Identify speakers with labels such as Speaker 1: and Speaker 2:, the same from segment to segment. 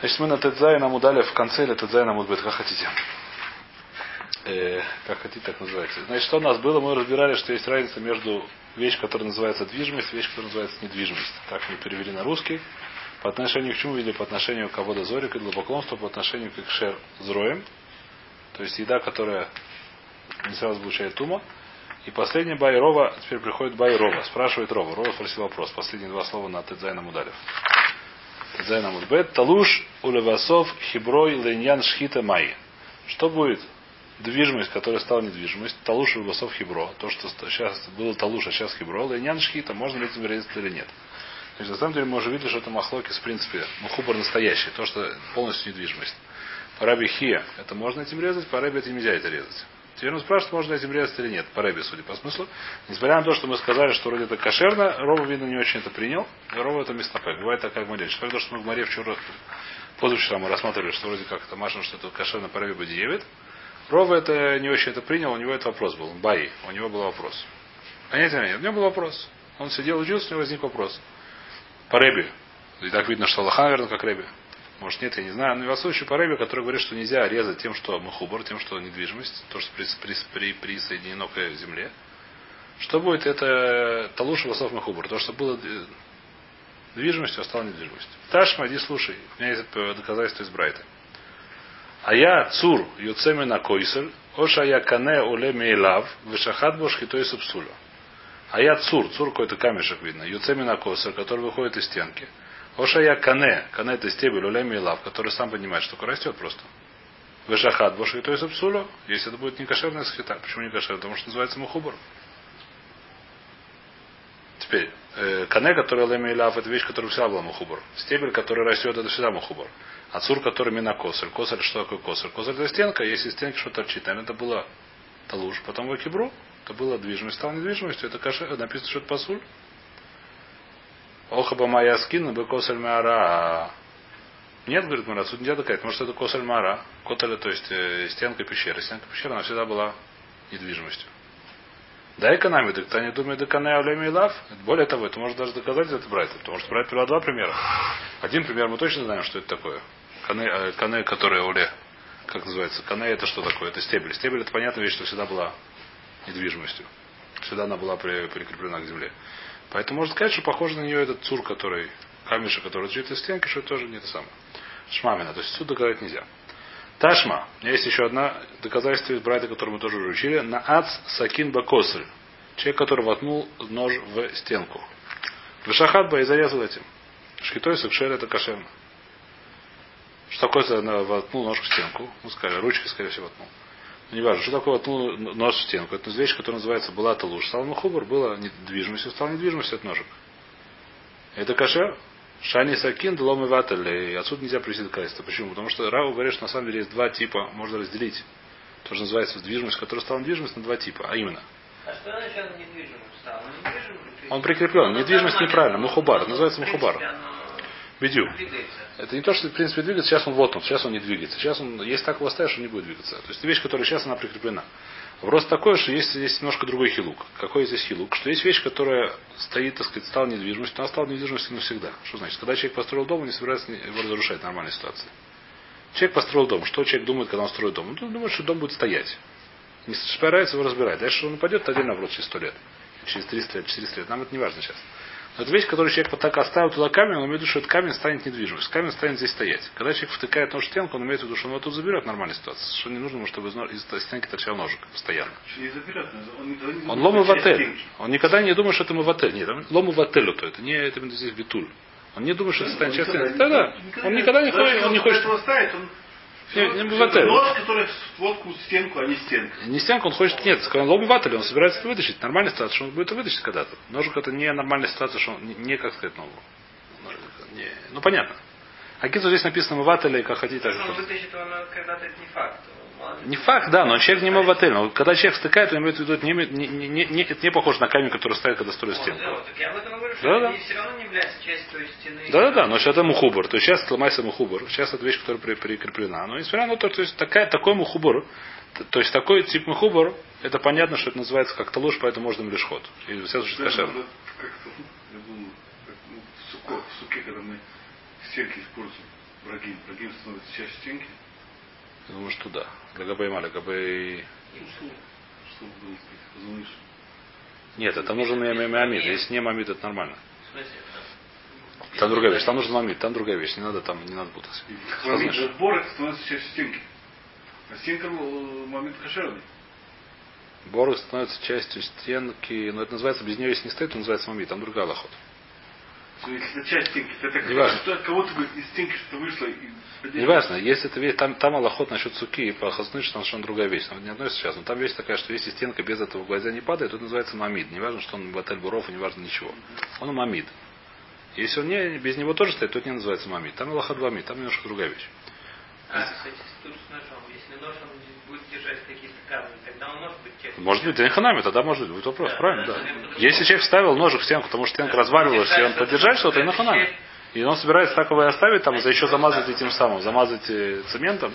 Speaker 1: Значит, мы на Тедзай нам удали в конце или Тедзай нам будет, как хотите. Э, как хотите, так называется. Значит, что у нас было? Мы разбирали, что есть разница между вещь, которая называется движимость, вещь, которая называется недвижимость. Так мы перевели на русский. По отношению к чему или по отношению к Абода Зорик и глубокомству, по отношению к Шер Зроем. То есть еда, которая не сразу получает тума. И последний Байрова, теперь приходит Байрова, спрашивает Рова. Рова спросил вопрос. Последние два слова на Тедзайна Мудалев. Тедзайна Мудбет. Талуш улевасов хиброй леньян шхита май. Что будет движимость, которая стала недвижимость, талуш улевасов хибро, то, что сейчас было талуш, а сейчас хибро, леньян шхита, можно ли этим резать или нет. Значит, на самом деле мы уже видели, что это махлоки, в принципе, мухубар настоящий, то, что полностью недвижимость. По раби хия это можно этим резать, по раби нельзя это резать. Теперь он спрашивает, можно этим резать или нет, по рэбе, судя по смыслу. Несмотря на то, что мы сказали, что вроде это кошерно, Рова, видно, не очень это принял. И Рова это местопек. Бывает так, как мы. Несмотря на то, что мы в море вчера, позавчера мы рассматривали, что вроде как это машина, что это кошерно по рэбе Бадиевит. Рова это не очень это принял, у него это вопрос был. Баи, у него был вопрос. Понятия нет, у него был вопрос. Он сидел, учился, у него возник вопрос. По рэбе. И так видно, что Аллаха, наверное, как рэбе. Может нет, я не знаю. Но в случае по Рэбе, который говорит, что нельзя резать тем, что махубар, тем, что недвижимость, то, что при, при, при, к земле. Что будет это талуша васов махубар? То, что было движимостью, а стало недвижимостью. Ташма, иди слушай. У меня есть доказательство из Брайта. А я цур юцемина койсель, оша я кане уле мейлав, вишахат бошхитой субсулю. А я цур, цур какой-то камешек видно, юцемина койсель, который выходит из стенки. Ошая кане. Кане это стебель, улеми и лав, который сам понимает, что растет просто. Вешахат боши то есть абсулю, если это будет не кошерная схита. Почему не кошерная? Потому что называется мухубар. Теперь, э, кане, который леми и лав, это вещь, которая всегда была мухубар. Стебель, который растет, это всегда мухубар. А цур, который мина косарь. Косарь, что такое косарь? Косарь это стенка, если стенка что-то торчит, наверное, это было талуш. Потом в кибру, это было движимость, стало недвижимостью, это каша, написано, что это пасуль. Охаба моя скина бы косаль мара. Нет, говорит Мара, тут нельзя доказать. Может, это косаль мара. Коталя, то есть э, стенка пещеры. Стенка пещеры, она всегда была недвижимостью. Да, экономи, так не думает, да кане авлеми лав. Более того, это может даже доказать это брать. Потому что привела два примера. Один пример мы точно знаем, что это такое. Кане, э, кане которая уле. Как называется? Кане это что такое? Это стебель. Стебель это понятная вещь, что всегда была недвижимостью. Всегда она была при, прикреплена к земле. Поэтому можно сказать, что похоже на нее этот цур, который, камешек, который лежит из стенки, что тоже не это самое. Шмамина. То есть суд доказать нельзя. Ташма. У меня есть еще одна доказательство из Брайта, которое мы тоже уже учили. На ац сакин бакосль. Человек, который воткнул нож в стенку. Вышахат бы и зарезал этим. Шкитой сукшер это кошерно. Что такое воткнул нож в стенку? Ну, скажем, ручкой, скорее всего, воткнул не важно, что такое ну, нож в стенку. Это вещь, которая называется была луж. Стал мухубар, была недвижимостью, стал недвижимостью от ножек. Это кашер. Шани Сакин, Длом и Ватель. И отсюда нельзя привести доказательство. Почему? Потому что Рау говорит, что на самом деле есть два типа, можно разделить. То, что называется движимость, которая стала недвижимость на два типа. А именно.
Speaker 2: А что значит недвижимость стала?
Speaker 1: Он прикреплен. Недвижимость неправильно. Мухубар. называется мухубар. Бедю. Это не то, что в принципе двигается, сейчас он вот он, сейчас он не двигается. Сейчас он, если так его оставишь, он не будет двигаться. То есть вещь, которая сейчас она прикреплена. Вопрос такой, что есть, есть немножко другой хилук. Какой здесь хилук? Что есть вещь, которая стоит, так сказать, стала недвижимостью, но она стала недвижимостью навсегда. Что значит? Когда человек построил дом, он не собирается его разрушать в нормальной ситуации. Человек построил дом. Что человек думает, когда он строит дом? Он думает, что дом будет стоять. Не собирается его разбирать. Дальше он упадет, это отдельно вопрос через сто лет. Через 300 лет, 400 лет. Нам это не важно сейчас. Это вещь, которую человек вот так оставил туда камень, он имеет в виду, что этот камень станет недвижимостью. Камень станет здесь стоять. Когда человек втыкает нож в стенку, он имеет в виду, что он его тут заберет нормальная ситуация. Что не нужно ему, чтобы из стенки торчал ножик постоянно.
Speaker 3: Не заберет, он,
Speaker 1: он, он лому в отель. Он никогда не думает, что это мы в отель. Нет, лому в отель, то это не это здесь витуль. Он не думает, что это станет частью. Да, да. Он никогда не хочет. Он не хочет.
Speaker 3: Не, не быватель. Нож, который водку стенку, а не стенку.
Speaker 1: Не стенку, он хочет, нет, сказал, лоб быватель, он собирается это вытащить. Нормальная ситуация, что он будет это вытащить когда-то. Ножик это не нормальная ситуация, что он не, как сказать, ну, не, ну понятно. А Кицу здесь написано Мавателя, как хотите. Так,
Speaker 2: он вытащит он когда-то это не факт.
Speaker 1: Не факт, да, но человек не в отель. Но когда человек стыкает, он имеет в виду, это не, не, не, не, это не похоже на камень, который ставит, когда строит стенку.
Speaker 2: Да, так я об этом говорю, что да, да. все равно не является частью той стены.
Speaker 1: Да, да, да, но сейчас это мухубар. То есть сейчас сломайся мухубар. Сейчас это вещь, которая при, прикреплена. Но несмотря на то, то есть такая, такой мухубар, то есть такой тип мухубар, это понятно, что это называется как талуш, поэтому можно лишь ход. И в всяком случае кошер.
Speaker 3: В суке, когда мы стенки используем. Брагим становится частью стенки.
Speaker 1: Думаю, что да. Легабей ма, легабей... Нет, это нужен мамид. Если не мамид, это нормально. Там другая вещь. Там нужен мамид, там другая вещь. Не надо там, не надо путать.
Speaker 3: Мамит
Speaker 1: знаешь?
Speaker 3: Борок становится частью стенки. А стенка э, мамит кошерный.
Speaker 1: Борг становится частью стенки, но это называется, без нее если не стоит, то называется мамид. Там другая лохот.
Speaker 3: То есть это часть стенки. Это что кого-то из стенки что-то вышло и
Speaker 1: Неважно, если это вещь, там, там аллоход насчет суки и по хасны, что там совершенно другая вещь. Но не относится сейчас. Но там вещь такая, что если стенка без этого гвоздя не падает, то это называется мамид. Неважно, что он батель буров и неважно ничего. Он мамид. Если он не, без него тоже стоит, то это не называется мамид. Там аллахад мамид, там немножко другая вещь.
Speaker 2: А, кстати, тут с ножом. Если нож он будет держать какие-то камни, тогда он может быть
Speaker 1: да ханами, тогда может быть. Будет вопрос, правильно,
Speaker 2: да.
Speaker 1: Если человек вставил ножик в стенку, потому что стенка разваливалась, и он поддержать что-то, и на ханами. И он собирается так его и оставить, там, за еще замазать этим самым, замазать э, цементом,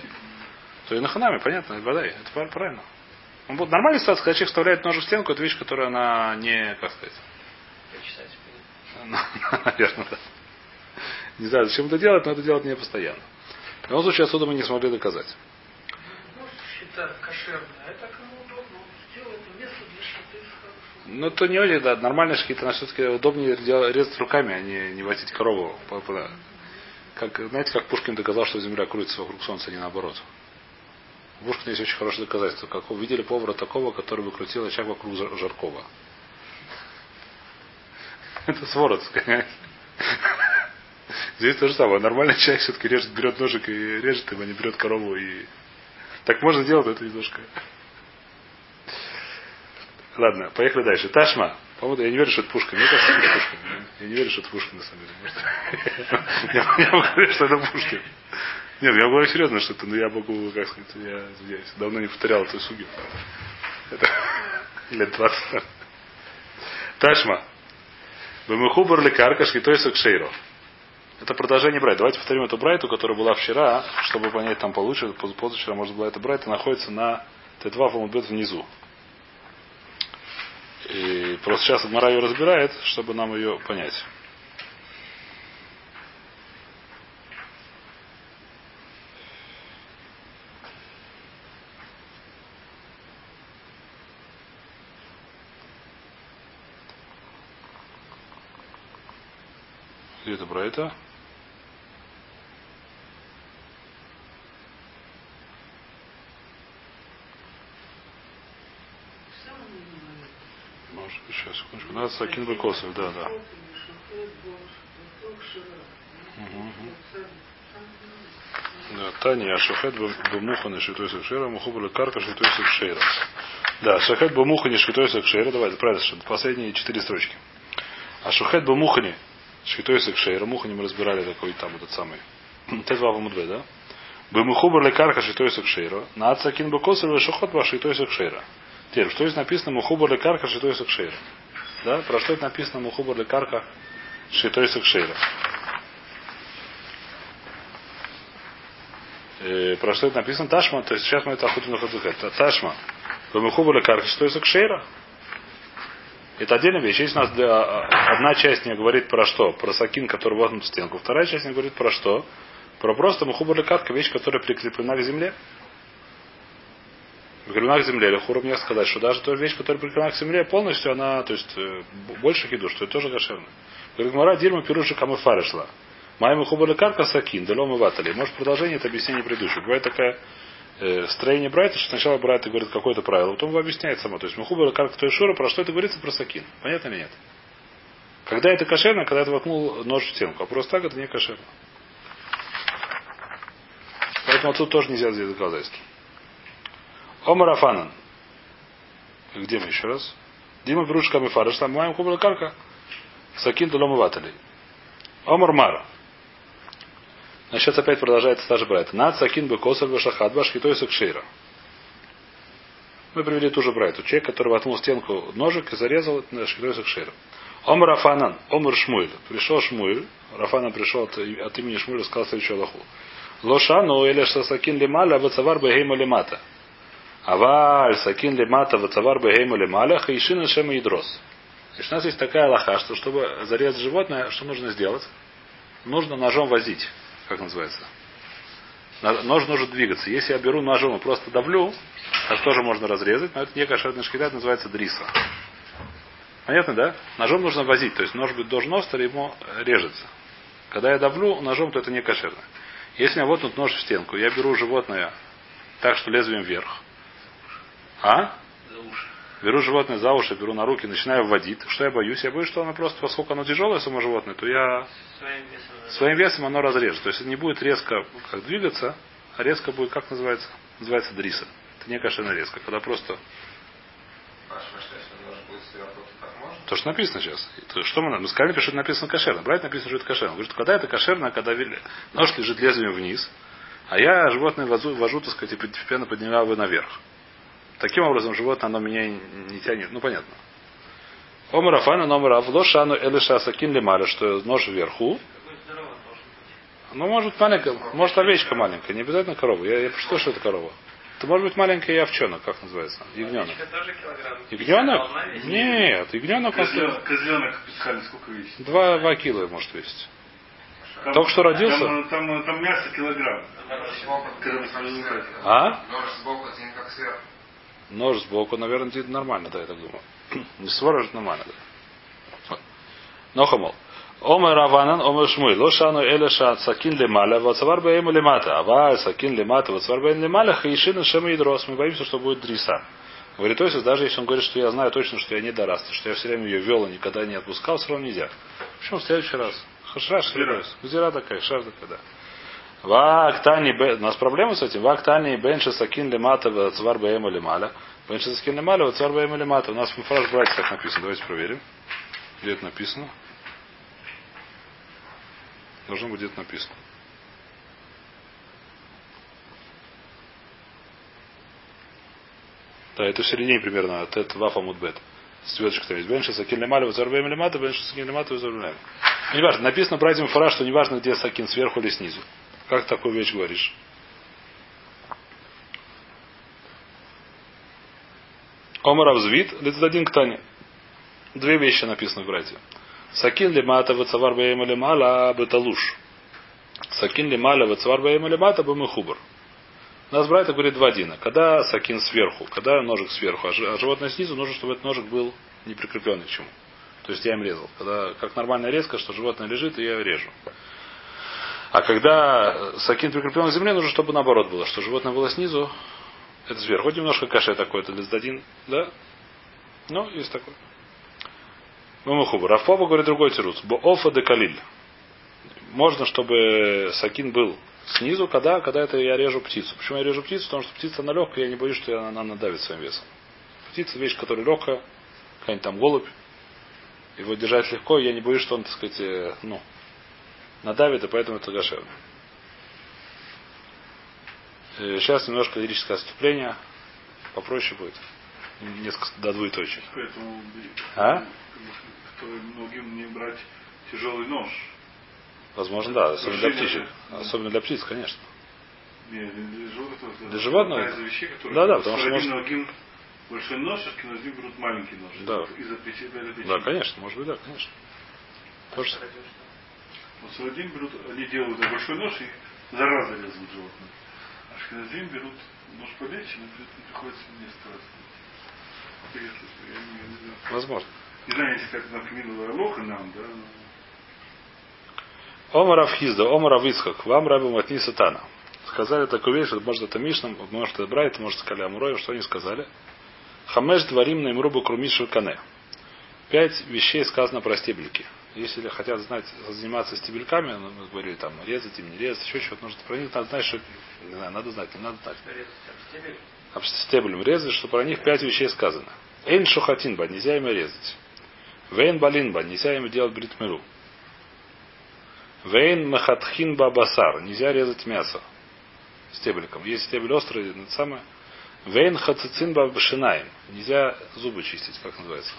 Speaker 1: то и на ханами, понятно, вода. Это правильно. Он будет нормальная ситуация, когда человек вставляет нож в стенку, это вещь, которая она не, как сказать, ну, наверное, да. Не знаю, зачем это делать, но это делать не постоянно. В любом случае, отсюда мы не смогли доказать.
Speaker 4: Может считать кошерно, это кому удобно. Он сделал это место для шаты хорошо.
Speaker 1: Ну, то не очень, да, нормально какие-то, все-таки удобнее резать руками, а не, не возить корову. Как, знаете, как Пушкин доказал, что Земля крутится вокруг Солнца, а не наоборот. У Пушкина есть очень хорошее доказательство. Как увидели повара такого, который бы крутил очаг вокруг Жар- Жаркова. Это сворот, понимаете? Здесь то же самое. Нормальный человек все-таки режет, берет ножик и режет им, а не берет корову и... Так можно делать, это немножко... Ладно, поехали дальше. Ташма. По-моему, я не верю, что это Пушкин. Мне кажется, это Пушкин. Я не верю, что это Пушкин, на самом деле. Я говорить, что это Пушкин. Нет, я говорю серьезно, что это, но я могу, как сказать, я извиняюсь, давно не повторял эту суги. Это лет 20. Ташма. Бемухубар лекарка шхитойса кшейро. Это продолжение Брайта. Давайте повторим эту Брайту, которая была вчера, чтобы понять там получше. поз- Позавчера, может, была эта Брайта, находится на Т2 Фомудбет внизу. И просто сейчас Адмара ее разбирает, чтобы нам ее понять. Где это Брайта? Может, Надо Сакин Бекосов, да, да. Да, Таня, Шахет Бамухана Шитой Сакшера, Мухубала Карка Шитой Сакшера. Да, Шахет Бамухани Шитой Сакшера, давайте, правильно, совершенно, последние четыре строчки. А Шухет Бамухани Шитой Сакшера, Мухани мы разбирали такой там этот самый. Т2 Вамудбе, да? Бамухубар Лекарка Шитой Сакшера, на Ацакин Бекосов Шахот Шитой Сакшера. Теперь, что здесь написано Мухубар Лекарка Шитой Сакшера? Да, про что это написано Мухубар Лекарка Шитой Сакшера? Э, про что это написано Ташма, то есть сейчас мы это охотим на ходзухет. Ташма. Бамухубар Лекарка Шитой Сакшера. Это отдельная вещь. Есть у нас для- одна часть не говорит про что? Про сакин, который воткнут в стенку. Вторая часть не говорит про что? Про просто мухубар лекарка, вещь, которая прикреплена к земле. Прикреплена к земле. Или хуру мне сказать, что даже та вещь, которая прикреплена к земле, полностью она, то есть э, больше хиду, что это тоже кошерно. Говорит, Мара Дирма Пируша Камыфары шла. Моя мухубар лекарка сакин, далем и ватали. Может продолжение это объяснение предыдущего. Бывает такая э, строение Брайта, что сначала Брайта говорит какое-то правило, потом его объясняет само. То есть Мухубар как то Шура, про что это говорится про Сакин. Понятно или нет? Когда это кошерно, когда это воткнул нож в стенку. А просто так это не кошерно. Поэтому отсюда тоже нельзя сделать доказательство. Омар Афанан. Где мы еще раз? Дима Брушка Мифарыш, там маем Хубра Карка. Сакин Дулом Ватали. Омар Мара. Значит, опять продолжается та же брайта. Над Сакин Бекосар Башахат Башхитой Сакшира. Мы привели ту же брайту. Человек, который воткнул стенку ножик и зарезал Шхитой Сакшира. Омар Рафанан, Омар Шмуэль. Пришел Шмуэль. Рафанан пришел от, от имени Шмуэля, сказал следующую Аллаху. Лошану или Сакин Лемаля Вацавар Бегейма Лемата. Аваль Сакин Лемата Вацавар Бегейма Лемаля Хайшина Шема Ядрос. Значит, у нас есть такая Аллаха, что чтобы зарезать животное, что нужно сделать? Нужно ножом возить. как называется? На- Нож нужно двигаться. Если я беру ножом и просто давлю, так тоже можно разрезать, но это не кошерная шкида, это называется дриса. Понятно, да? Ножом нужно возить, то есть нож будет должен остр, ему режется. Когда я давлю ножом, то это не кошерно. Если у меня вот тут нож в стенку, я беру животное так, что лезвием вверх. А?
Speaker 2: За уши.
Speaker 1: Беру животное за уши, беру на руки, начинаю вводить. Что я боюсь? Я боюсь, что оно просто, поскольку оно тяжелое, само животное, то я
Speaker 2: Своим весом. надо.
Speaker 1: своим весом оно разрежет. То есть это не будет резко как двигаться, а резко будет, как называется? Называется дриса. Это не кошерная резко. Когда просто
Speaker 5: сверху, то
Speaker 1: что написано сейчас. То, что мы, мы сказали, что это написано кошерно. Брать написано, что это кошерно. Он говорит, что когда это кошерно, когда нож лежит лезвием вниз, а я животное вожу, вожу так сказать, и постепенно поднимаю его наверх. Таким образом, животное, оно меня не тянет. Ну, понятно. Омар Афана, номер Авлошану Элиша Сакин Лемаля, что нож вверху. Ну, может, маленькая, может, овечка маленькая, не обязательно корова. Я, я что, что это корова? Это может быть маленькая овчонок, как называется? Ягненок. Ягненок? Нет, ягненок
Speaker 3: Козленок, козленок писали, сколько весит.
Speaker 1: два, два кило может весить.
Speaker 3: Там-
Speaker 1: Только что родился?
Speaker 3: Там, там, там мясо килограмм.
Speaker 1: А?
Speaker 5: Нож сбоку, как сверху.
Speaker 1: Нож сбоку, наверное, это нормально, да, я так думаю. Не сворож нормально, да. Нохамол. Омер Раванан, Омер Шмуй, Лошану Элеша Сакин Лемаля, Вацавар Баему Лемата, Ава Сакин Лемата, Вацавар Баем Лемаля, Хаишина Шема Ядрос. Мы боимся, что будет дриса. Говорит, то есть, даже если он говорит, что я знаю точно, что я не дораст, что я все время ее вел и никогда не отпускал, все равно нельзя. Почему в следующий раз? Хашраш, Гзира такая, шар такая, да. Вактани. У нас проблемы с этим. Вактани Бенши Сакин Лемата Вацвар Баема Лемаля. Бенши Сакин Лемаля Вацвар Баема Лемата. У нас в фраж братья так написано. Давайте проверим. Где это написано? Должно быть где-то написано. Да, это в середине примерно. Тет Вафа Мудбет. Светочка там есть. Бенши Сакин Лемаля Вацвар Баема Лемата. Бенши Сакин Лемата Вацвар Баема Лемата. Не важно. Написано братьям фраж, что не важно, где Сакин, сверху или снизу. Как такую вещь говоришь? Омар Авзвит, Лицдадин Ктани. Две вещи написаны в братья. Сакин лимата вацавар баема лимала беталуш. Сакин лималя вацавар баема лимата бамахубар. У нас братья говорит два дина. Когда сакин сверху, когда ножик сверху, а а животное снизу, нужно, чтобы этот ножик был не прикрепленный к чему. То есть я им резал. Когда как нормальная резка, что животное лежит, и я режу. А когда сакин прикреплен к земле, нужно, чтобы наоборот было, что животное было снизу, это сверху. Хоть немножко каше такой, это лиздадин, да? Ну, есть такой. Мамахуба. Рафпопа говорит другой тирус. Офа де калиль. Можно, чтобы сакин был снизу, когда, когда это я режу птицу. Почему я режу птицу? Потому что птица она легкая, я не боюсь, что она надавит своим весом. Птица вещь, которая легкая, какая-нибудь там голубь. Его держать легко, я не боюсь, что он, так сказать, э, ну, надавит, и поэтому это гашерно. Э, Сейчас немножко лирическое отступление. Попроще будет. Несколько до двоеточия.
Speaker 3: Поэтому
Speaker 1: А?
Speaker 3: многим не брать тяжелый нож.
Speaker 1: Возможно, да, особенно для
Speaker 3: да.
Speaker 1: Особенно для птиц, конечно.
Speaker 3: Не, для животного.
Speaker 1: Для животного?
Speaker 3: Из вещей, которые
Speaker 1: Да, да, потому что может-
Speaker 3: Ногим большой нож, а Шкиназим берут маленький нож.
Speaker 1: Да.
Speaker 3: Для плечи.
Speaker 1: Да, конечно, может быть, да, конечно. Тоже-
Speaker 3: Вот Сарадим берут, они делают большой нож и зараза резают животное. А Шкиназим берут нож полегче, но при- приходится мне стараться. Интересно, я не, я не знаю.
Speaker 1: Возможно.
Speaker 3: Не знаю, если как напоминала Лоха нам, да, но
Speaker 1: Омар Авхизда, Омар Авицхак, вам рабу матни сатана. Сказали такую вещь, что может это Мишнам, может это Брайт, может сказали Амуроев, что они сказали. Хамеш дворим на имрубу крумишу кане. Пять вещей сказано про стебельки. Если хотят знать, заниматься стебельками, ну, мы говорили там, резать им, не резать, еще что-то, нужно про них надо знать, что не знаю, надо знать, не надо знать.
Speaker 2: Об
Speaker 1: стеблем резать, что про них пять вещей сказано. Эйн шухатинба, нельзя им резать. Вейн балинба, нельзя им делать бритмиру. Вейн махатхинба басар, нельзя резать мясо стебликом. Есть стебель острый, это самое. Вейн хацицинба башинаем, нельзя зубы чистить, как называется.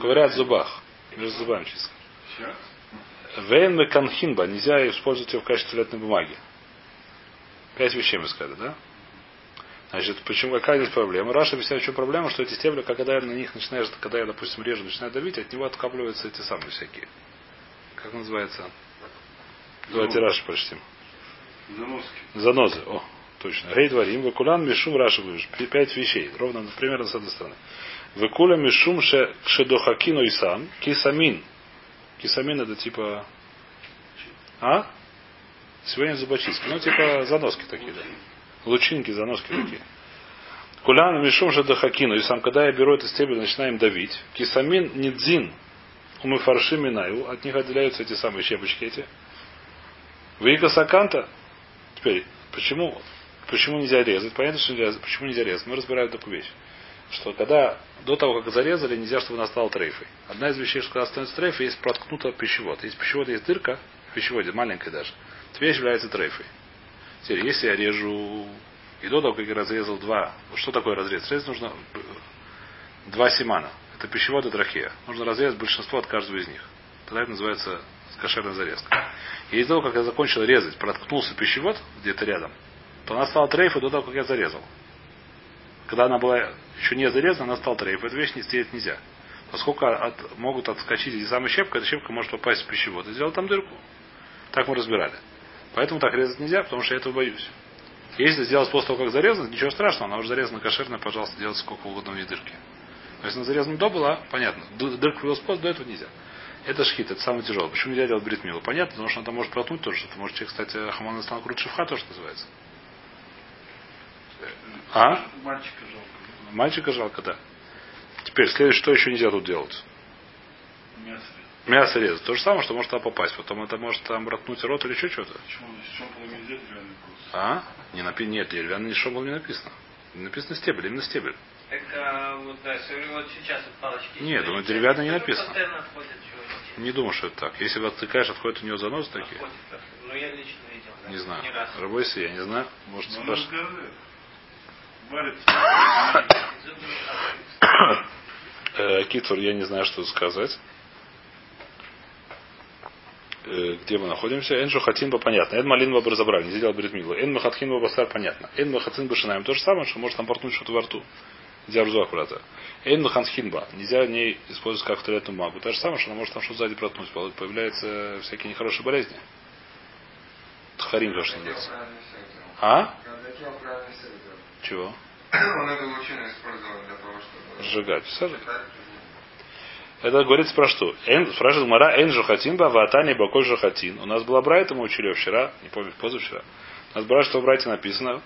Speaker 1: Ковырять в зубах, между зубами
Speaker 3: сейчас.
Speaker 1: Вейн меканхинба, нельзя использовать его в качестве туалетной бумаги. Пять вещей мы сказали, да? Значит, почему какая здесь проблема? Раша объясняет, в чем проблема, что эти стебли, когда я на них начинаешь, когда я, допустим, режу, начинаю давить, от него откапливаются эти самые всякие. Как называется? Давайте Раши прочтем.
Speaker 3: Заноски.
Speaker 1: Занозы. О, точно. Гей дворим, вакулан мишум Раши. Пять вещей. Ровно примерно с этой стороны. Выкуля мишум ше шедохакину и сам. Кисамин. Кисамин это типа... А? Сегодня зубочистки. Ну, типа заноски такие, да. Лучинки, заноски такие. Кулян мишум же дахакину. И сам, когда я беру этот стебель, начинаем давить. Кисамин нидзин. Мы фарши минаю. От них отделяются эти самые щепочки эти. Вика саканта. Теперь, почему, почему нельзя резать? Понятно, что нельзя, почему нельзя резать? Мы разбираем такую вещь. Что когда до того, как зарезали, нельзя, чтобы она стала трейфой. Одна из вещей, что когда становится трейфой, есть проткнута пищевод. Есть пищевод, есть дырка, в пищеводе, маленькая даже. Эта вещь является трейфой. Теперь, если я режу и до того, как я разрезал два, что такое разрез? Разрез нужно э, два семана. Это пищевод и трахея. Нужно разрезать большинство от каждого из них. Тогда это называется кошерная зарезка. И из того, как я закончил резать, проткнулся пищевод где-то рядом, то она стала трейфой до того, как я зарезал. Когда она была еще не зарезана, она стала трейфой. Эту вещь не стереть нельзя. Поскольку от, могут отскочить эти самые щепка, эта щепка может попасть в пищевод и сделать там дырку. Так мы разбирали. Поэтому так резать нельзя, потому что я этого боюсь. Если сделать после того, как зарезано, ничего страшного, она уже зарезана кошерная, пожалуйста, делать сколько угодно в ней дырки. Но если она зарезана до была, понятно. Дырка появилась после, до этого нельзя. Это шхит, это самое тяжелое. Почему нельзя делать бритмилу? Понятно, потому что она там может проткнуть тоже. Это может человек, кстати, хаман стал крут шифха, тоже называется. А?
Speaker 3: Мальчика жалко.
Speaker 1: Мальчика жалко, да. Теперь, следующее, что еще нельзя тут делать?
Speaker 3: Мясо.
Speaker 1: Мясо резать. То же самое, что может туда попасть. Потом это может там проткнуть рот или еще что-то.
Speaker 3: Почему? С чем нельзя деревянный курс?
Speaker 1: А? Не напи... Нет, деревянный шомбал не написано. Не написано стебель, именно стебель.
Speaker 2: Так, а, вот, да, если вот сейчас вот палочки.
Speaker 1: Нет, ну, деревянно не написано. Не думаю, что это так. Если вы отвлекаешь, отходят у него занос такие.
Speaker 2: Ну, я лично видел. да,
Speaker 1: Не знаю. Рабойся, я не знаю. Может,
Speaker 3: он
Speaker 1: спрашивать. Э, Китвор, я не знаю, что сказать. Э, Где мы находимся? Энджу Хатинба понятно. Эн Малинба бы разобрали, не сделал Бритмилу. Эн Махатхинба Басар понятно. Эн Махатхинба Шинаем то же самое, что может там портнуть что-то во рту. Нельзя рзуах брата. Эн Маханхинба. Нельзя в ней использовать как туалетную магу. То же самое, что она может там что-то сзади проткнуть. Появляются всякие нехорошие болезни. Тхарим то, что называется. А?
Speaker 5: Чего? Он эту лучину использовал для того, чтобы...
Speaker 1: Сжигать.
Speaker 5: Сжигать.
Speaker 1: Это говорится про что? Эн, спрашивает Мара, эн жухатин ба ватани бакой жухатин. У нас была брайта, мы учили вчера, не помню, позавчера. У нас была, что в брайте написано,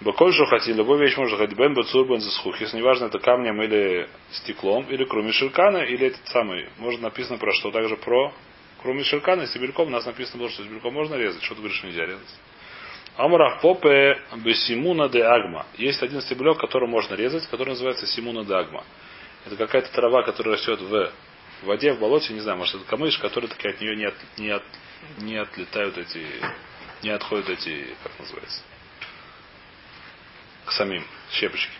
Speaker 1: бакой жухатин, любую вещь можно ходить, бен бацур бен засхух. Если неважно, это камнем или стеклом, или кроме ширкана, или этот самый. Может написано про что? Также про кроме ширкана, стебельком, у нас написано было, что стебельком можно резать, что ты говоришь, нельзя резать. Амрах попе бесимуна де агма. Есть один стебелек, который можно резать, который называется симуна де агма. Это какая-то трава, которая растет в воде, в болоте, не знаю, может это камыш, который таки от нее не, от, не, от, не отлетают эти, не отходят эти, как называется, к самим щепочки.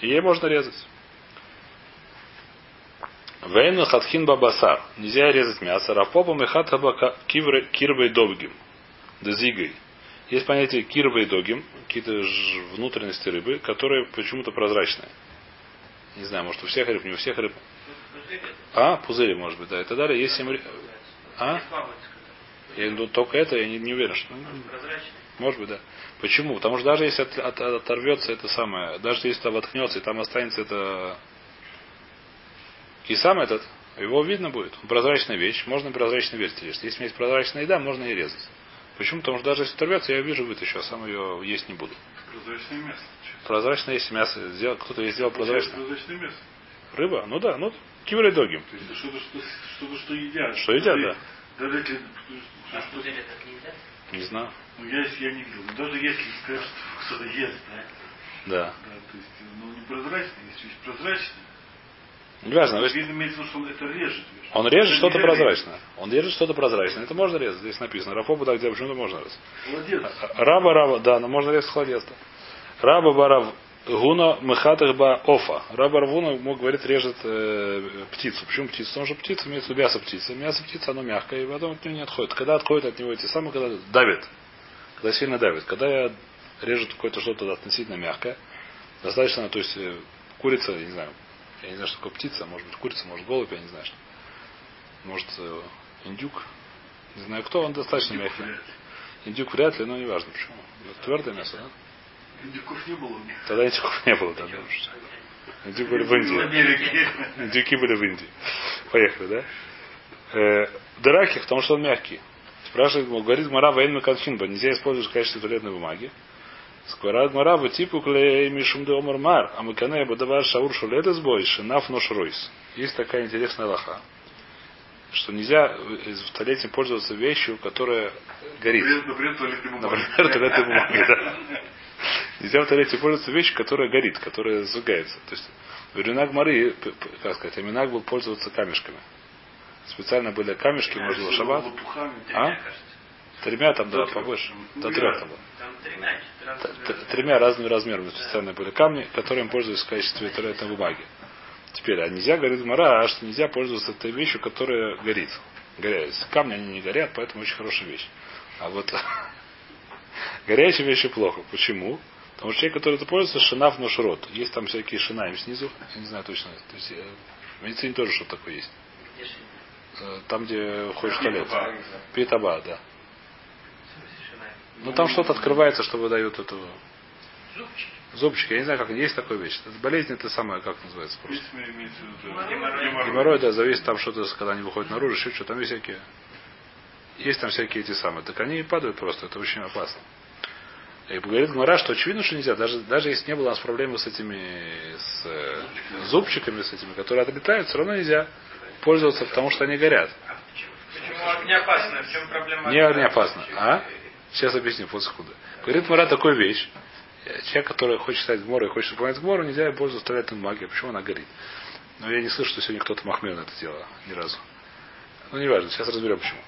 Speaker 1: И ей можно резать. Вейну хатхин бабасар. Нельзя резать мясо. Рафопом и хатхаба кирбой добгим. Дезигой. Есть понятие кирбой догим, какие-то внутренности рыбы, которые почему-то прозрачные. Не знаю, может у всех рыб, не у всех рыб. А, пузыри, может быть, да. И так далее. Есть семь... ры- А? Я ну, только это, я не, не уверен, что. Может быть, да. Почему? Потому что даже если от- от- оторвется это самое, даже если там воткнется и там останется это кисам этот, его видно будет. Прозрачная вещь, можно прозрачный версию резать. Если есть прозрачная еда, можно и резать. Почему? Потому что даже если оторвется, я ее вижу, вытащу, а сам ее есть не буду.
Speaker 3: Прозрачное мясо.
Speaker 1: Прозрачное, если мясо сделал, кто-то ей сделал прозрачное.
Speaker 3: Прозрачное мясо.
Speaker 1: Рыба? Ну да, ну киврей догим.
Speaker 3: То есть что-то, что, что-то, что едят.
Speaker 1: Что едят, да.
Speaker 3: Даже если,
Speaker 2: А
Speaker 3: что,
Speaker 2: пузырь это нельзя?
Speaker 1: Не знаю.
Speaker 3: ну, я, я не видел. Но даже если что кто-то ест, да,
Speaker 1: Да.
Speaker 3: да, то есть, ну, не прозрачное, если есть прозрачное,
Speaker 1: Неважно,
Speaker 3: он это режет.
Speaker 1: Он режет что-то прозрачное. Он режет что-то прозрачное. Это можно резать, здесь написано. Рафопа так делать, почему-то можно резать.
Speaker 3: Молодец.
Speaker 1: Раба раба, да, но можно резать холодец. Раба барав гуна мехатых ба офа. Раба равуна, мог говорит, режет э, птицу. Почему птицу? Потому что птица имеется мясо птицы. Мясо птицы, оно мягкое, и потом от него не отходит. Когда отходит от него эти самые, когда давит. Когда сильно давит. Когда я режу какое-то что-то относительно мягкое, достаточно, то есть э, курица, не знаю, я не знаю, что такое птица, может быть курица, может голубь, я не знаю что. Может э, индюк, Не знаю кто, он достаточно мягкий. Индюк вряд ли, но не важно почему. Твердое мясо, да?
Speaker 3: Индюков не было у них.
Speaker 1: Тогда индюков не было тогда. Индюки были в Индии. Индюки были в Индии. Поехали, да? Э, драки, потому что он мягкий. Спрашивает, говорит Мара Вейн Канхинба, нельзя использовать в качестве туалетной бумаги. Скварад Мара в типу клей мишум де омар мар, а мы каная бадавар шаур шулет сбой, шинаф нош ройс. Есть такая интересная лоха, что нельзя в туалете пользоваться вещью, которая горит.
Speaker 3: Например, туалетной.
Speaker 1: Например, да. Нельзя в туалете пользоваться вещью, которая горит, которая сжигается. То есть в времена Гмары, п- п- как сказать, Аминак был пользоваться камешками. Специально были камешки, можно было шаббат. А? Тремя там, да, побольше.
Speaker 3: Ну,
Speaker 1: До
Speaker 3: я-
Speaker 1: трех там было.
Speaker 2: Тремя,
Speaker 1: разными размерами специально были камни, которыми пользовались в качестве туалетной бумаги. Теперь, а нельзя, говорит Мара, а что нельзя пользоваться этой вещью, которая горит. Горят. Камни они не горят, поэтому очень хорошая вещь. А вот горячие вещи плохо. Почему? Потому что человек, который это пользуется, шинав ношрот. Есть там всякие шинаем снизу. Я не знаю точно. То есть, э, в медицине тоже что-то такое есть. Э, Там, где ходишь в туалет.
Speaker 5: Питаба,
Speaker 1: да. Ну там что-то открывается, что выдает эту
Speaker 4: Зубчики.
Speaker 1: зубчики. Я не знаю, как есть такая вещь. Это болезнь это самое, как называется просто.
Speaker 2: Геморрой.
Speaker 1: да, зависит там что-то, когда они выходят наружу, еще что, там есть всякие. Есть там всякие эти самые. Так они и падают просто, это очень опасно. И говорит Гмара, что очевидно, что нельзя. Даже, даже если не было у нас проблемы с этими с, э, зубчиками, с этими, которые отлетают, все равно нельзя пользоваться, потому что они горят.
Speaker 2: Почему огне опасно? В чем проблема?
Speaker 1: Не, не опасно. А? Сейчас объясню, вот секунду. Говорит Мара такую вещь. Э, Человек, который хочет стать Гморой и хочет выполнять Гмору, нельзя ей пользоваться туалетной бумагой. Почему она горит? Но я не слышу, что сегодня кто-то махмел на это дело. Ни разу. Ну, не важно. Сейчас разберем, почему.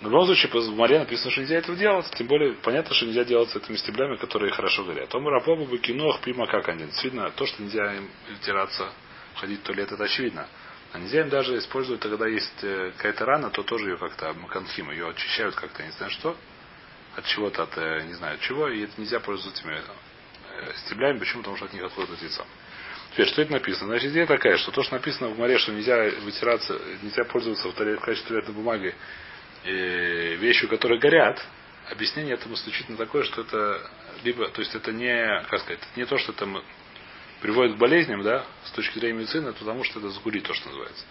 Speaker 1: Но в любом случае, по Гмаре написано, что нельзя этого делать. Тем более, понятно, что нельзя делать с этими стеблями, которые хорошо горят. Том рапобу бы кинох пима как один. Видно, то, что нельзя им втираться, ходить в туалет, это очевидно. А нельзя им даже использовать, когда есть э, какая-то рана, то тоже ее как-то маканхим, ее очищают как-то, не знаю что, от чего-то, от э, не знаю от чего, и это нельзя пользоваться этими э, стеблями, почему? Потому что от них отходит эти самые. Теперь, что это написано? Значит, идея такая, что то, что написано в море, что нельзя вытираться, нельзя пользоваться в, в качестве туалетной бумаги э, вещью, которые горят, объяснение этому исключительно такое, что это либо, то есть это не, как сказать, это не то, что там приводит к болезням, да, с точки зрения медицины, это потому что это сгули, то, что называется.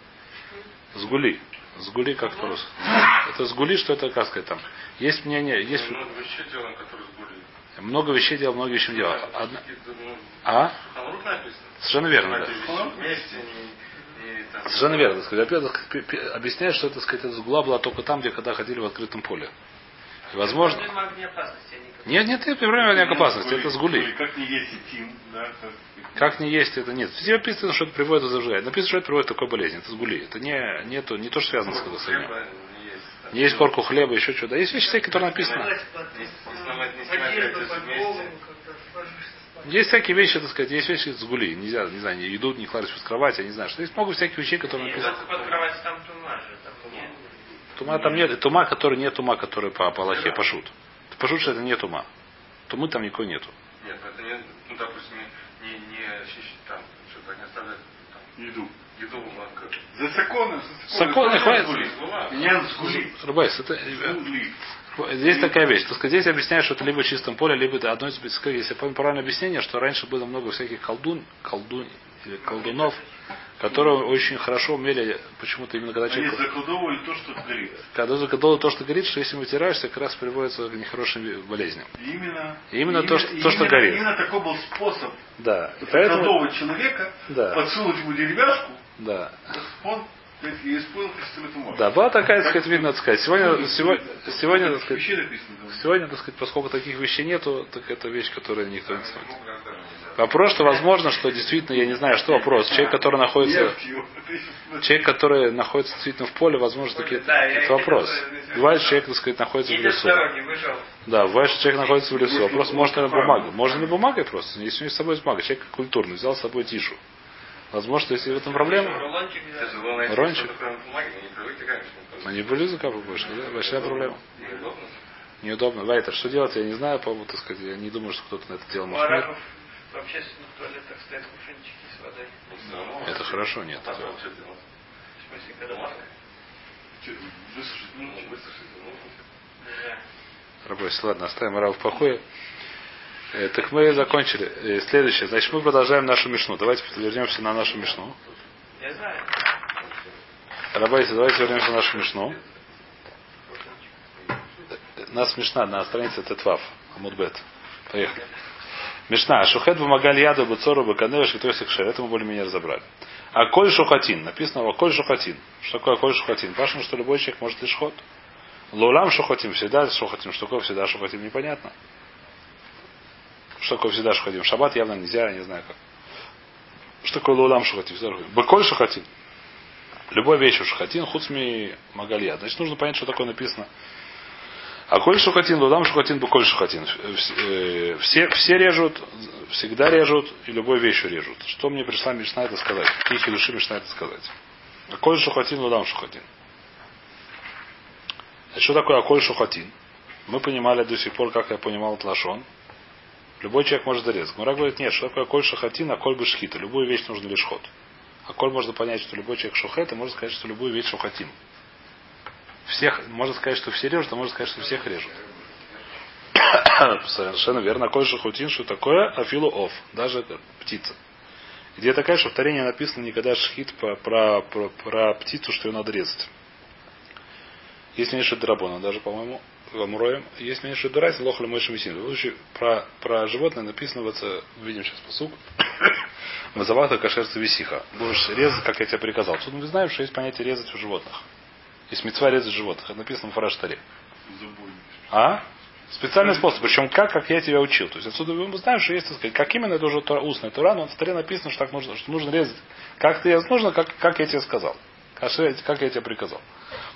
Speaker 1: Сгули. Сгули как по-русски. Это сгули, что это, как сказать, там. Есть мнение, есть
Speaker 5: Много вещей делаем, которые сгорели.
Speaker 1: много вещей делал, много вещей делал. Одна-
Speaker 5: ну,
Speaker 1: А? Совершенно верно, да. Совершенно верно. так сказать. Объясняет, что это, так сказать, эта сгула была только там, где когда ходили в открытом поле. И возможно. Нет, нет, нет, проблема не опасности, это сгули.
Speaker 3: Как не есть тим, да, как
Speaker 1: не есть, это нет. Здесь написано, что это приводит к зажиганию. Написано, что это приводит к такой болезни. Это сгули. Это не, нету, не то, что связано с голосованием.
Speaker 5: не есть.
Speaker 1: корку хлеба, еще что-то. Есть вещи всякие, которые написаны. Есть всякие вещи, так сказать, есть вещи с гули. Нельзя, не знаю, не идут, не кладешь под кровать, я не знаю. Что есть много всяких вещей, которые
Speaker 2: Нет,
Speaker 1: написаны.
Speaker 2: только под кровать там тума же. Там нет.
Speaker 1: Тума там нет. Тума, который нет тума, который по, по Аллахе пошут. Что это не тума. Тумы там никакой нету.
Speaker 5: Нет, это не, ну, допустим, не, не, там, что-то не оставлять там,
Speaker 3: еду.
Speaker 5: еду в как-
Speaker 3: За
Speaker 1: Законы хватит.
Speaker 5: Сгули, сгула.
Speaker 3: Меня сгули.
Speaker 1: Рубайс, это, э,
Speaker 3: Сгули.
Speaker 1: Здесь такая вещь. Так сказать, здесь объясняют, что это либо в чистом поле, либо это одно из. Если я помню правильное объяснение, что раньше было много всяких колдун, колдун, или колдунов, которые очень хорошо умели, почему-то именно когда
Speaker 3: Они
Speaker 1: человек,
Speaker 3: заколдовывали то, что горит.
Speaker 1: когда заколдовал то, что говорит, что если вытираешься, как раз приводится к нехорошим болезням.
Speaker 3: И именно,
Speaker 1: И именно то, что-
Speaker 3: и
Speaker 1: то, что
Speaker 3: именно-
Speaker 1: горит.
Speaker 3: Именно такой был способ
Speaker 1: Да.
Speaker 3: Заколдовывать человека,
Speaker 1: Да.
Speaker 3: подсунуть ему деревяшку,
Speaker 1: да.
Speaker 3: он.
Speaker 1: Да, была такая, так сказать, видно, так сказать. Сегодня, сегодня, сегодня, так сказать, сегодня, так сказать, поскольку таких вещей нету, так это вещь, которая никто не знает. Вопрос, что возможно, что действительно, я не знаю, что вопрос. Человек, который находится, человек, который находится действительно в поле, возможно, таки,
Speaker 2: Да,
Speaker 1: это вопрос. Бывает, что человек, так сказать, находится в лесу. Да, бывает, что человек находится в лесу. Вопрос, может, наверное, бумага. Можно ли бумагой просто? Если у него с собой бумага, человек культурный, взял с собой тишу. Возможно, если в этом проблема, Рончик? они были закапывать больше, да? Большая проблема.
Speaker 5: Неудобно.
Speaker 1: Неудобно. Вайтер, что делать, я не знаю, по-моему, так сказать, я не думаю, что кто-то на это дело может.
Speaker 2: В общественных туалетах стоят кувшинчики с водой.
Speaker 5: Ну.
Speaker 1: Это хорошо, нет.
Speaker 5: А потом что делать?
Speaker 2: В смысле, когда лавка?
Speaker 3: Высушить нужно.
Speaker 1: Рабочий. Ладно, оставим Рава в покое. Э, так мы закончили. Э, следующее. Значит, мы продолжаем нашу мишну. Давайте вернемся на нашу мишну.
Speaker 2: Я знаю.
Speaker 1: Рабайся, давайте вернемся на нашу мишну. У нас мишна на странице Тетвав. Амудбет. Поехали. Мишна. Шухет бумагаль яду бацору баканева шитосик шер. Это мы более-менее разобрали. А коль шухатин. Написано а коль шухатин. Что такое коль шухатин? Пашем, что любой человек может лишь ход. Лулам шухатим. Всегда шухатим. Что такое всегда шухатим? Непонятно. Что такое всегда шухатим? Шаббат явно нельзя, я не знаю как. Что такое лулам шухатим? Быколь шухатин. Любой вещь шухатин, хуцми магалья. Значит, нужно понять, что такое написано. А коль шухатин, лудам шухатин, буколь шухатин. Э, все, все режут, всегда режут, и любой вещью режут. Что мне пришла Мишна это сказать? Какие хидуши Мишна это сказать? А коль шухатин, лудам шухатин. А что такое аколь шухатин? Мы понимали до сих пор, как я понимал Тлашон. Любой человек может зарезать. Мура говорит, нет, что такое коль шахатин, а коль бы шхита. Любую вещь нужно лишь ход. А коль можно понять, что любой человек шухет, и можно сказать, что любую вещь шухатим. Всех, можно сказать, что все режут, а можно сказать, что всех режут. Совершенно верно. Коль шухутин, что такое? Афилу оф. Даже птица. Где такая, что в Таре написано никогда шхит про, про, про, про птицу, что ее надо резать. Если не Драбона, даже, по-моему, Ламуроем, если не Дурайс, Лохля Мойши Мессин. В случае про, про животное написано, вот, видим сейчас посук, Мазавата кашерца висиха. Будешь резать, как я тебе приказал. Тут мы знаем, что есть понятие резать у животных. Есть мецва резать животных. Это написано в Фараштаре. А? Специальный способ. Причем как, как я тебя учил. То есть отсюда мы знаем, что есть, так сказать, как именно это уже устная тура, но в Таре написано, что так нужно, что нужно резать. Как ты нужно, как, как я тебе сказал. Как я тебе приказал.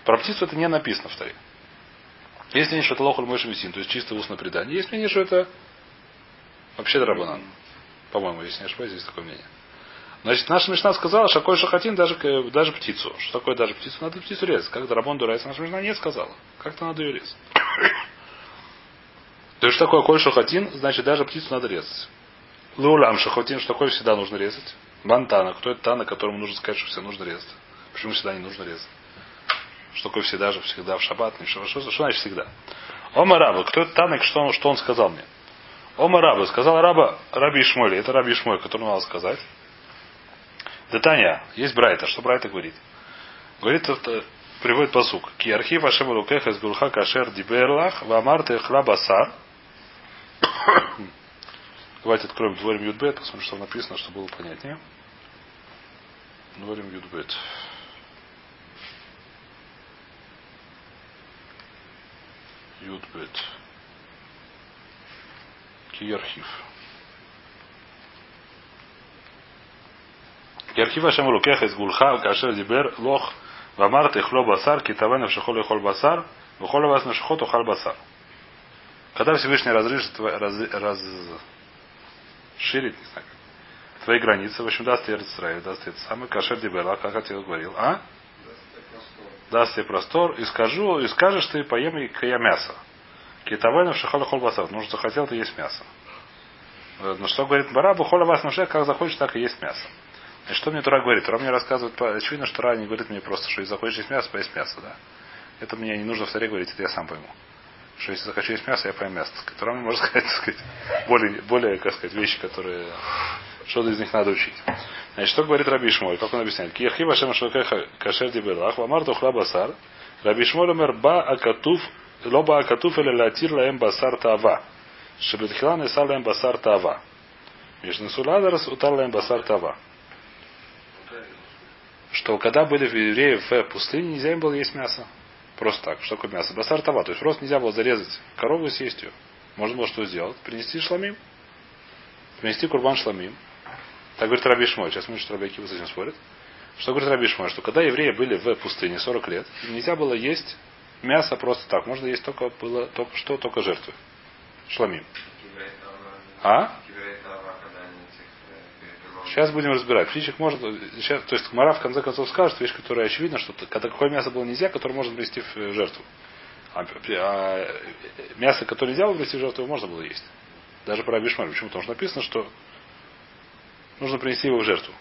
Speaker 1: Про птицу это не написано в Таре. Если не что это лохуль мой шмисин, то есть чисто устное предание. Если не что это вообще драбанан. По-моему, если не ошибаюсь, здесь такое мнение. Значит, наша Мишна сказала, что какой шахатин даже, даже птицу. Что такое даже птицу? Надо птицу резать. Как Драбон Дурайс, наша Мишна не сказала. Как-то надо ее резать. То есть, что такое коль шахатин, значит, даже птицу надо резать. Лулам шахатин, что такое всегда нужно резать. Бантана, кто это тана, которому нужно сказать, что все нужно резать. Почему всегда не нужно резать? Что такое всегда же, всегда в шаббат, не что, что, что значит всегда? Ома раба, кто это танок, что он, что он сказал мне? Ома раба, сказал раба Раби Ишмойли, это Раби Ишмой, которому надо сказать. Детания, есть Брайта. Что Брайта говорит? Говорит, это приводит посук. Ки архив Ашем Рукех из Гулха Кашер Диберлах Вамар Техла Басар. Давайте откроем дворим Юдбет, посмотрим, что написано, чтобы было понятнее. Дворим Юдбет. Юдбет. Ки архив. Ярхива Шем Рукех из Гулха, Кашер Дибер, Лох, Вамар Техло Басар, Китавен Шихол Ихол Басар, Вхол Вас Нашихот Ухал Басар. Когда Всевышний разрежет, раз, раз, ширит, не знаю твои границы, в общем, даст тебе Израиль, даст тебе самый Кашер Дибер, как я тебе говорил, а? Даст тебе простор, и скажу, и скажешь ты, поем и я мясо. Китавен Шихол Ихол Басар, потому что захотел, ты есть мясо. Но что говорит Барабу, холя вас как захочешь, так и есть мясо. И что мне Тура говорит? Тура мне рассказывает, очевидно, что Тура не говорит мне просто, что если захочешь есть мясо, поесть мясо, да. Это мне не нужно в таре говорить, это я сам пойму. Что если захочу есть мясо, я поем мясо. Тура мне может сказать, так сказать, более, более, как сказать, вещи, которые что-то из них надо учить. Значит, что говорит Раби Шмоль? Как он объясняет? Киехи вашем кашер дибелах, вамар тухла басар, Раби Шмоль умер ба акатуф, лоба акатуф или латир лаем басар тава. Шебетхилан и салаем басар тава. Мишнасуладарас утар лаем басар тава что когда были в евреев в пустыне, нельзя им было есть мясо. Просто так. Что такое мясо? Басар. То есть просто нельзя было зарезать корову и съесть ее. Можно было что сделать? Принести шламим. Принести курбан шламим. Так говорит Раби Шмой. Сейчас мы что Раби Акива с этим спорит. Что говорит Раби Шмой? Что когда евреи были в пустыне 40 лет, нельзя было есть мясо просто так. Можно есть только было только что, только жертвы. Шламим. А? Сейчас будем разбирать. Птичек может, сейчас, то есть Мара в конце концов скажет вещь, которая очевидна, что когда какое мясо было нельзя, которое можно принести в э, жертву. А, а мясо, которое нельзя было принести в жертву, можно было есть. Даже про Абишмаль. Почему? Потому что написано, что нужно принести его в жертву.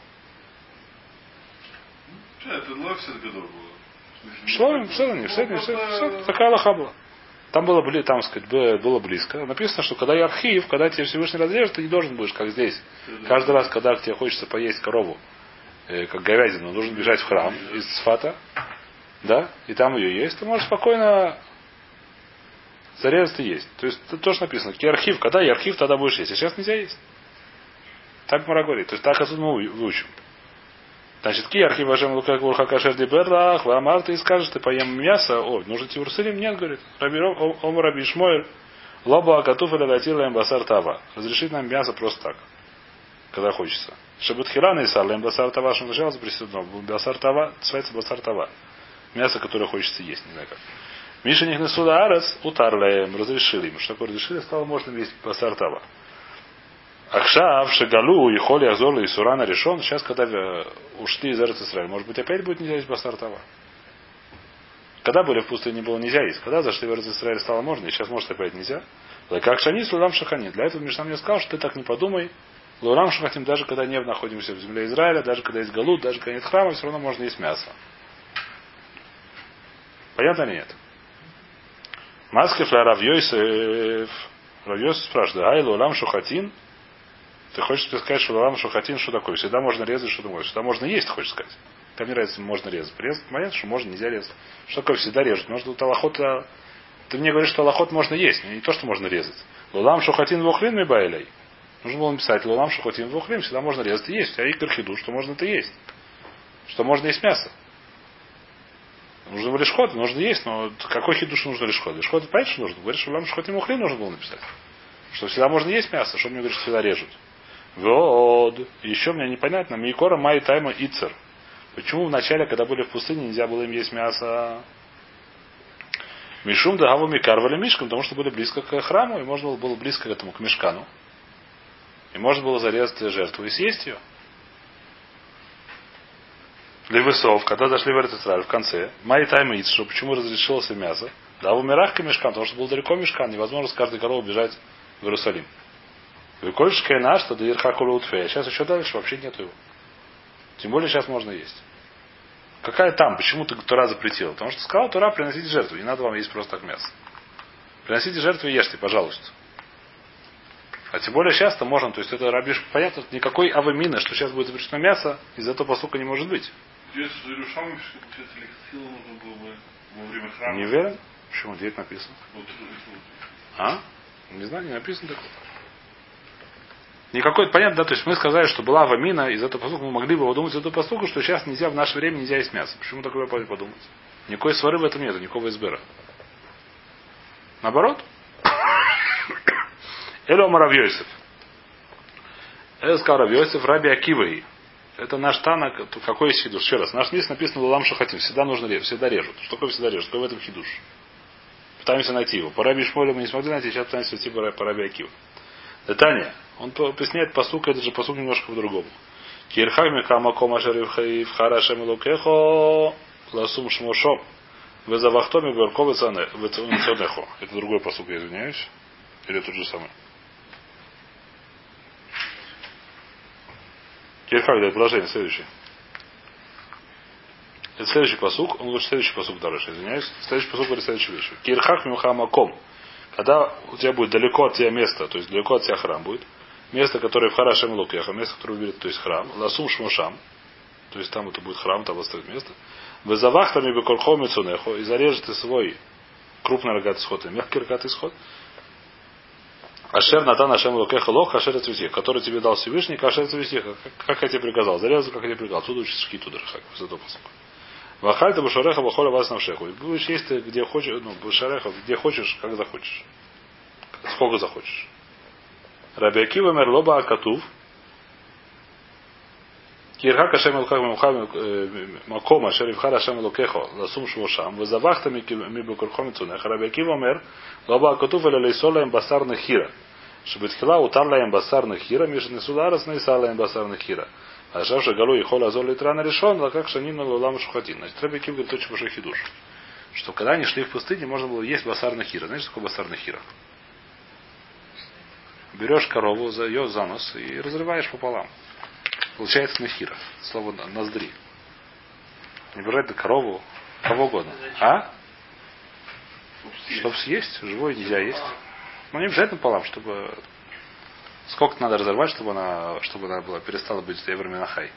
Speaker 3: Это Ловсет Гадор было.
Speaker 1: Шлоим, все, не все, не все, все, такая лоха была. Там было, там, сказать, было близко. Написано, что когда я архив, когда тебе Всевышний разрежет, ты не должен будешь, как здесь. Каждый раз, когда тебе хочется поесть корову, э, как говядину, нужно бежать в храм из Сфата, да, и там ее есть, ты можешь спокойно зарезать и есть. То есть тут тоже написано, ки архив, когда и архив, тогда будешь есть. А сейчас нельзя есть. Так Мара говорит. То есть так отсюда мы выучим. Значит, ки архив вашем лукак урха кашер диберах, ламар ты скажешь, ты поем мясо, о, идти в Иерусалим? Нет, говорит. Раби Ров- Ом Раби Шмуэль, лоба акатуф или датила басар тава. Разрешить нам мясо просто так, когда хочется. Шабутхирана и сарлем басар тава, что сначала запрещено. Басар тава, называется басар тава. Мясо, которое хочется есть, не знаю как. Миша них несуда арес, утарлаем, разрешили им. Что такое разрешили, стало можно есть басар тава. Ахшав, Шагалу, и Холи, Азола, и Сурана решен. Сейчас, когда э, ушли из Эрц Исраиля, может быть, опять будет нельзя есть басар тава. Когда были в пустыне, было нельзя есть. Когда зашли в Эрц Исраиль, стало можно, и сейчас, может, опять нельзя. Как шанис, лулам шахани. Для этого Мишна мне сказал, что ты так не подумай. Лулам шахатим, даже когда не находимся в земле Израиля, даже когда есть галут, даже когда нет храма, все равно можно есть мясо. Понятно или нет? Маскев ля Рав Йосеф. Рав Йосеф спрашивает, ай, лулам шухатин, ты хочешь мне сказать, что лалам шухатин, что такое? Всегда можно резать, что думаешь? Всегда можно есть, хочешь сказать. Там не нравится, можно резать. Резать, понятно, что можно, нельзя резать. Что такое всегда режут? Может, тут аллахот, а, ты мне говоришь, что аллахот можно есть, не то, что можно резать. Лулам шухатин вохлин ми байлей. Нужно было написать, лулам шухатин вохлин, всегда можно резать и есть. Тебя икр хиду, что можно это есть. Что можно есть мясо. Нужно лишь ход, нужно есть, но какой хидуш нужно лишь ход? Лишь ход, понятно, что нужно. Говоришь, что лам шухатин вохлин нужно было написать. Что всегда можно есть мясо, что мне говоришь, что всегда режут. Вот. Еще мне непонятно. Микора Май Тайма Ицер. Почему в начале, когда были в пустыне, нельзя было им есть мясо? Мишум Дагаву Микарвали Мишкам, потому что были близко к храму, и можно было близко к этому, к мешкану. И можно было зарезать жертву и съесть ее. Левесов, когда зашли в Эрцисраль в конце, Май Тайма Ицер, что почему разрешилось мясо? Да, в Мирахка мешкан, потому что был далеко мешкан, невозможно с каждой коровы бежать в Иерусалим. Выкольшкая наш, что дырха утфея. Сейчас еще дальше вообще нету его. Тем более сейчас можно есть. Какая там? Почему ты Тура запретила? Потому что сказал Тура приносите жертву. Не надо вам есть просто так мясо. Приносите жертву и ешьте, пожалуйста. А тем более сейчас-то можно. То есть это рабиш, понятно, никакой авамина, что сейчас будет запрещено мясо, из этого посука не может быть.
Speaker 3: Здесь с Иерушалом, что получается, лексила нужно было бы во время храма.
Speaker 1: Не уверен? Почему? Где это написано? А? Не знаю, не написано такое. Никакой, понятно, да, то есть мы сказали, что была вамина из этого посука, мы могли бы подумать из этого посука, что сейчас нельзя, в наше время нельзя есть мясо. Почему такое подумать? Никакой свары в этом нет, никакого избера. Наоборот. Эло Маравьосиф. Это сказал Раби Акиваи. Это наш танок, какой есть хидуш? Еще раз, наш мест написано Лулам Шахатим. Всегда нужно режать, всегда режут. Что такое всегда режут? Какой в этом хидуш? Пытаемся найти его. По Раби Шмолю мы не смогли найти, сейчас пытаемся найти по Раби Акиву. Таня, он поясняет посук, это же посук немножко по-другому. Кирхами камакома шериф харашем лукехо ласум шмошом. Вы за вахтоми горковы цанехо. Это другой посук, я извиняюсь. Или тот же самый. Кирхак дает предложение следующее. Это следующий посук, он говорит следующий посук дальше, извиняюсь. Следующий посук говорит следующую вещь. Кирхак мимхамаком. Когда у тебя будет далеко от тебя место, то есть далеко от тебя храм будет, место, которое в Харашем Лукеха, место, которое выберет, то есть храм, Ласум Шмушам, то есть там это будет храм, там оставит место, Везавахтами Бекорхом и Цунехо, и зарежет ты свой крупный рогатый сход и мягкий рогатый сход, Ашер Натан Ашем Лукеха Лох, Ашер Цветих, который тебе дал Всевышний, Ашер Цветих, как, как я тебе приказал, зарезал, как я тебе приказал. Тут учишь шкиту Драхак, с этого посылка. Вахальта бушареха бахоля вас навшеху. И будешь есть ты где хочешь, ну, бушареха, где хочешь, как захочешь. Сколько захочешь. Раби Акива мерлоба акатув. Кирха кашем алках мухам э, макома шерифхар ашем лукехо ласум швошам. Вызавахта мибукурхом цунех. Раби Акива мер лоба акатув или лейсола им басар нехира. Шабитхила утарла им басар нехира, мишнесударас нейсала им басар нехира. А шавша галу и хола азол литрана решен, а как шанина лулам шухатин. Значит, Раби Кив говорит очень большой хидуш. Что когда они шли в пустыне, можно было есть басар нахира. Знаешь, что такое басар нахира? Берешь корову, за ее за нос и разрываешь пополам. Получается нахира. Слово ноздри. Не брать корову, кого угодно. А? Чтобы съесть, живой нельзя есть. Но ну, не обязательно пополам, чтобы сколько надо разорвать, чтобы она, чтобы она была, перестала быть Эвер Минахай.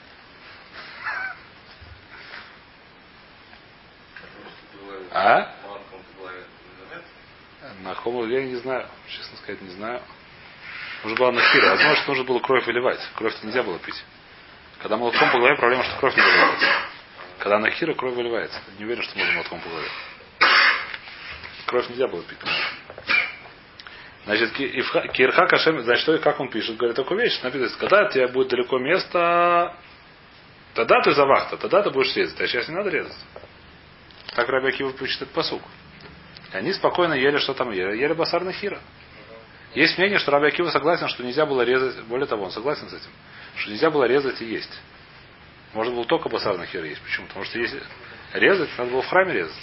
Speaker 1: А? На хому я не знаю, честно сказать, не знаю. Нужно было на хира. Возможно, нужно было кровь выливать. Кровь-то нельзя было пить. Когда молотком по голове, проблема, что кровь не выливается. Когда на хира, кровь выливается. Не уверен, что можно молотком по голове. Кровь нельзя было пить. Значит, Кирха Кашем, значит, что, как он пишет, говорит такую вещь, написано, когда у тебя будет далеко место, тогда ты завахта, тогда ты будешь резать, а сейчас не надо резать. Так Рабиакива пишет этот посук. И они спокойно ели, что там ели. Ели басар хира. Есть мнение, что Раби Акива согласен, что нельзя было резать, более того, он согласен с этим, что нельзя было резать и есть. Можно было только басар хира есть. Почему? Потому что если резать, надо было в храме резать.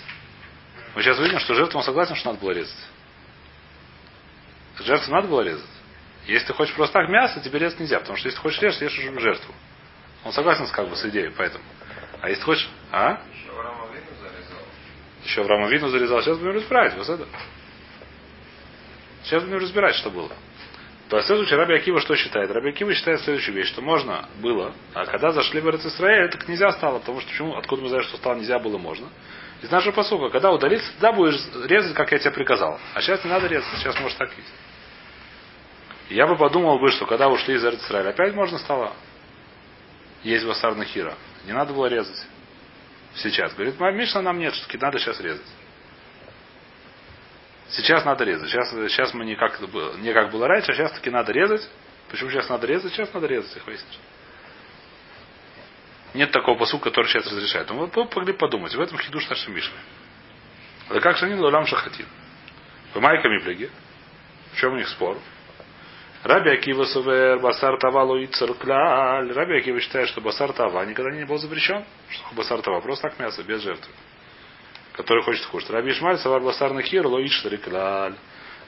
Speaker 1: Мы сейчас увидим, что жертву он согласен, что надо было резать. Жертву надо было резать. Если ты хочешь просто так мясо, тебе резать нельзя, потому что если хочешь резать, ешь уже жертву. Он согласен с, как бы, с идеей, поэтому. А если хочешь... А? Еще Авраама Вину зарезал. Сейчас будем разбирать. Вот это. Сейчас будем разбирать, что было. То есть, следующий Раби Акива что считает? Раби Акива считает следующую вещь, что можно было, а когда зашли в Израиль, так нельзя стало, потому что почему? Откуда мы знаем, что стало нельзя было можно? Из нашего посука, когда удалиться, да будешь резать, как я тебе приказал. А сейчас не надо резать, сейчас может так есть. Я бы подумал бы, что когда ушли из Израиля, опять можно стало есть вассар хира. Не надо было резать. Сейчас. Говорит, Мишна нам нет, что надо сейчас резать. Сейчас надо резать. Сейчас, сейчас мы не как, не как было раньше, а сейчас таки надо резать. Почему сейчас надо резать? Сейчас надо резать, их выяснишь. Нет такого посука, который сейчас разрешает. Ну, вы могли подумать. В этом хидуш нашей Мишны. Да как же они лулам шахатин? В майками пляги. В чем у них спор? Раби Акива сувер басар тава лоицер кляль. Раби Акива считает, что басар тава никогда не был запрещен. Что басар тава? Просто так мясо, без жертвы. Который хочет кушать. Раби Ишмаль савар басар нахир лоицер кляль.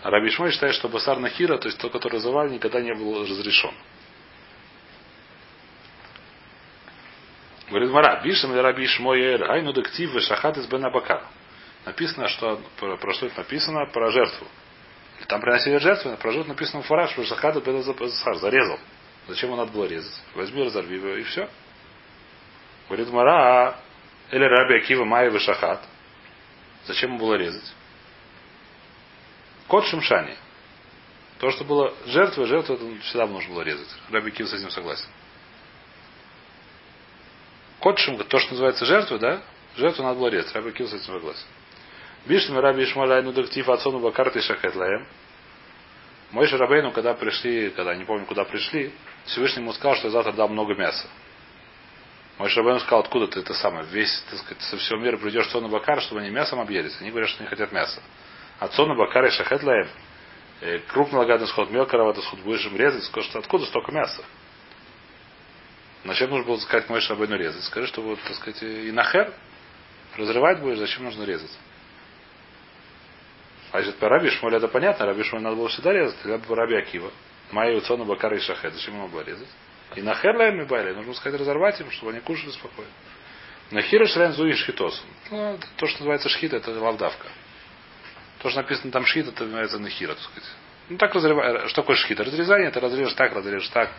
Speaker 1: А Раби Ишмаль считает, что басар нахира, то есть тот, который завал, никогда не был разрешен. Говорит Мара, Бишем Раби Ишмоер, Айну Дектив Шахат из Бен Абакар. Написано, что про что это написано? Про жертву. Там приносили жертву, про жертву написано фараш, что Бен Азар, зарезал. Зачем его надо было резать? Возьми, разорви его, и все. Говорит Мара, или Раби Акива Майя Шахат. Зачем ему было резать? Кот Шимшани. То, что было жертвой, жертву это всегда нужно было резать. Раби Кив с этим согласен. Котшим, то, что называется жертвой, да? Жертву надо было резать. Раби Кил с этим согласен. Биштам Раби Ишмаля ну дактив отцону бакарты шахет лаем. Мой Шарабейну, когда пришли, когда не помню, куда пришли, Всевышний ему сказал, что я завтра дам много мяса. Мой Шарабейну сказал, откуда ты это самое, весь, так сказать, со всего мира придешь Цону Бакар, чтобы они мясом объелись. Они говорят, что не хотят мяса. А Цону Бакар и Шахет Лаем, э, крупный лагатный сход, мелкий раватый сход, будешь им резать, скажешь, откуда столько мяса? Зачем нужно было сказать мой шабайну резать? Скажи, что вот, так сказать, и нахер разрывать будешь, зачем нужно резать? А если по Раби Шмоль это понятно, Раби Шмоль надо было всегда резать, тогда бы Раби Акива. Майя Уцона Бакара и Шахет. Зачем ему было резать? И нахер лаем бали, нужно сказать разорвать им, чтобы они кушали спокойно. Нахира шрайн зуи шхитос. Ну, то, что называется шхит, это лавдавка. То, что написано там шхит, это называется нахира, так сказать. Ну так разрывать. Что такое шхит? Разрезание, это разрежешь так, разрежешь так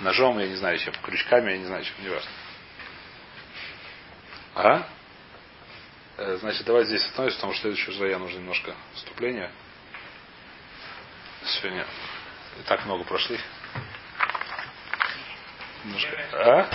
Speaker 1: ножом, я не знаю чем, крючками, я не знаю чем, не важно. А? Э, значит, давайте здесь остановимся, потому что следующую же я нужно немножко вступления. Сегодня и так много прошли. Немножко. А?